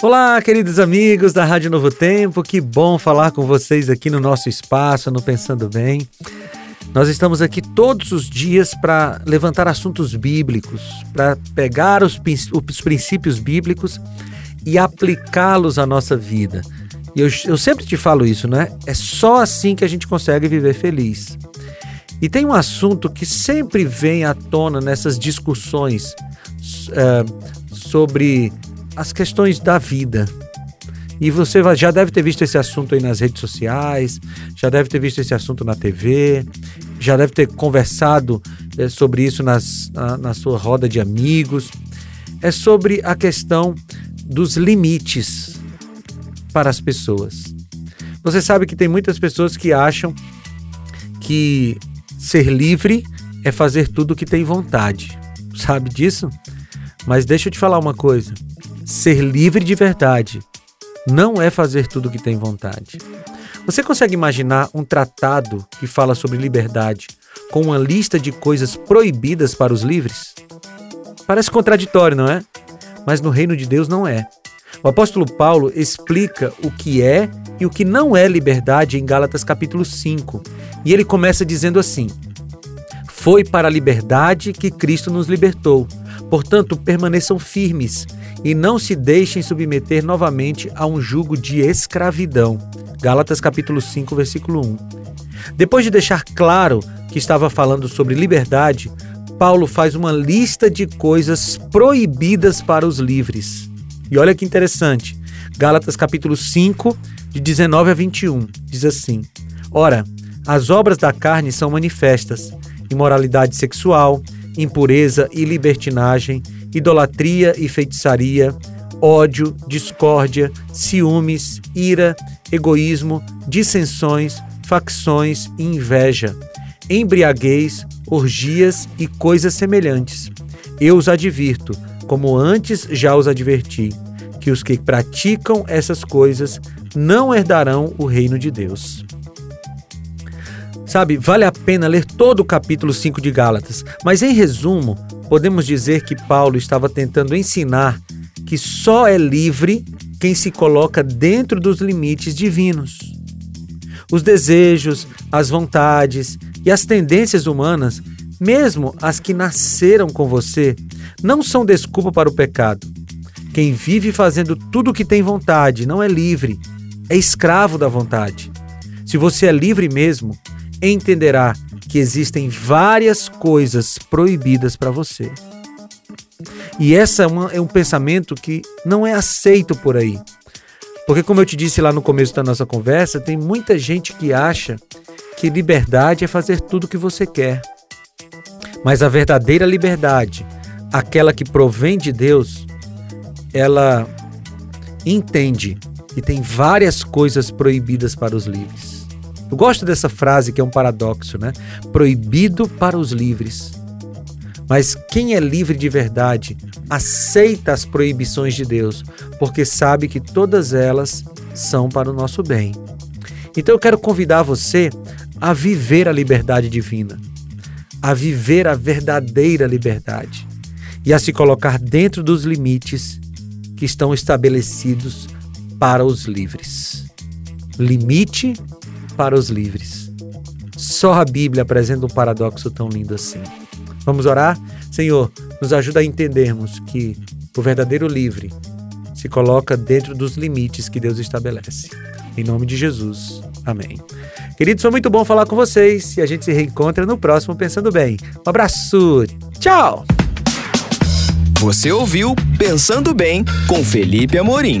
Olá, queridos amigos da Rádio Novo Tempo, que bom falar com vocês aqui no nosso espaço, no Pensando Bem. Nós estamos aqui todos os dias para levantar assuntos bíblicos, para pegar os, os, princípios bíblicos e aplicá-los à nossa vida. E eu, eu sempre te falo isso, né? É só assim que a gente consegue viver feliz. E tem um assunto que sempre vem à tona nessas discussões é, sobre as questões da vida. E você já deve ter visto esse assunto aí nas redes sociais, já deve ter visto esse assunto na TV, já deve ter conversado é, sobre isso nas, na, na sua roda de amigos. É sobre a questão dos limites para as pessoas. Você sabe que tem muitas pessoas que acham que ser livre é fazer tudo o que tem vontade. Sabe disso? Mas deixa eu te falar uma coisa. Ser livre de verdade não é fazer tudo o que tem vontade. Você consegue imaginar um tratado que fala sobre liberdade com uma lista de coisas proibidas para os livres? Parece contraditório, não é? Mas no reino de Deus não é. O apóstolo Paulo explica o que é e o que não é liberdade em Gálatas capítulo 5. E ele começa dizendo assim: Foi para a liberdade que Cristo nos libertou. Portanto, permaneçam firmes e não se deixem submeter novamente a um jugo de escravidão. Gálatas capítulo 5, versículo 1. Depois de deixar claro que estava falando sobre liberdade, Paulo faz uma lista de coisas proibidas para os livres. E olha que interessante. Gálatas capítulo 5, de 19 a 21, diz assim: Ora, as obras da carne são manifestas: imoralidade sexual, impureza e libertinagem, idolatria e feitiçaria, ódio, discórdia, ciúmes, ira, egoísmo, dissensões, facções e inveja, embriaguez, orgias e coisas semelhantes. Eu os advirto, como antes já os adverti, que os que praticam essas coisas não herdarão o reino de Deus. Sabe, vale a pena ler todo o capítulo 5 de Gálatas, mas em resumo, podemos dizer que Paulo estava tentando ensinar que só é livre quem se coloca dentro dos limites divinos. Os desejos, as vontades e as tendências humanas, mesmo as que nasceram com você, não são desculpa para o pecado. Quem vive fazendo tudo o que tem vontade não é livre, é escravo da vontade. Se você é livre mesmo, entenderá que existem várias coisas proibidas para você. E essa é, uma, é um pensamento que não é aceito por aí. Porque, como eu te disse lá no começo da nossa conversa, tem muita gente que acha que liberdade é fazer tudo o que você quer. Mas a verdadeira liberdade, aquela que provém de Deus, ela entende que tem várias coisas proibidas para os livres. Eu gosto dessa frase que é um paradoxo, né? Proibido para os livres. Mas quem é livre de verdade aceita as proibições de Deus, porque sabe que todas elas são para o nosso bem. Então eu quero convidar você a viver a liberdade divina, a viver a verdadeira liberdade e a se colocar dentro dos limites que estão estabelecidos para os livres. Limite para os livres. Só a Bíblia apresenta um paradoxo tão lindo assim. Vamos orar? Senhor, nos ajuda a entendermos que o verdadeiro livre se coloca dentro dos limites que Deus estabelece. Em nome de Jesus. Amém. Queridos, foi muito bom falar com vocês e a gente se reencontra no próximo Pensando Bem. Um abraço. Tchau. Você ouviu Pensando Bem com Felipe Amorim.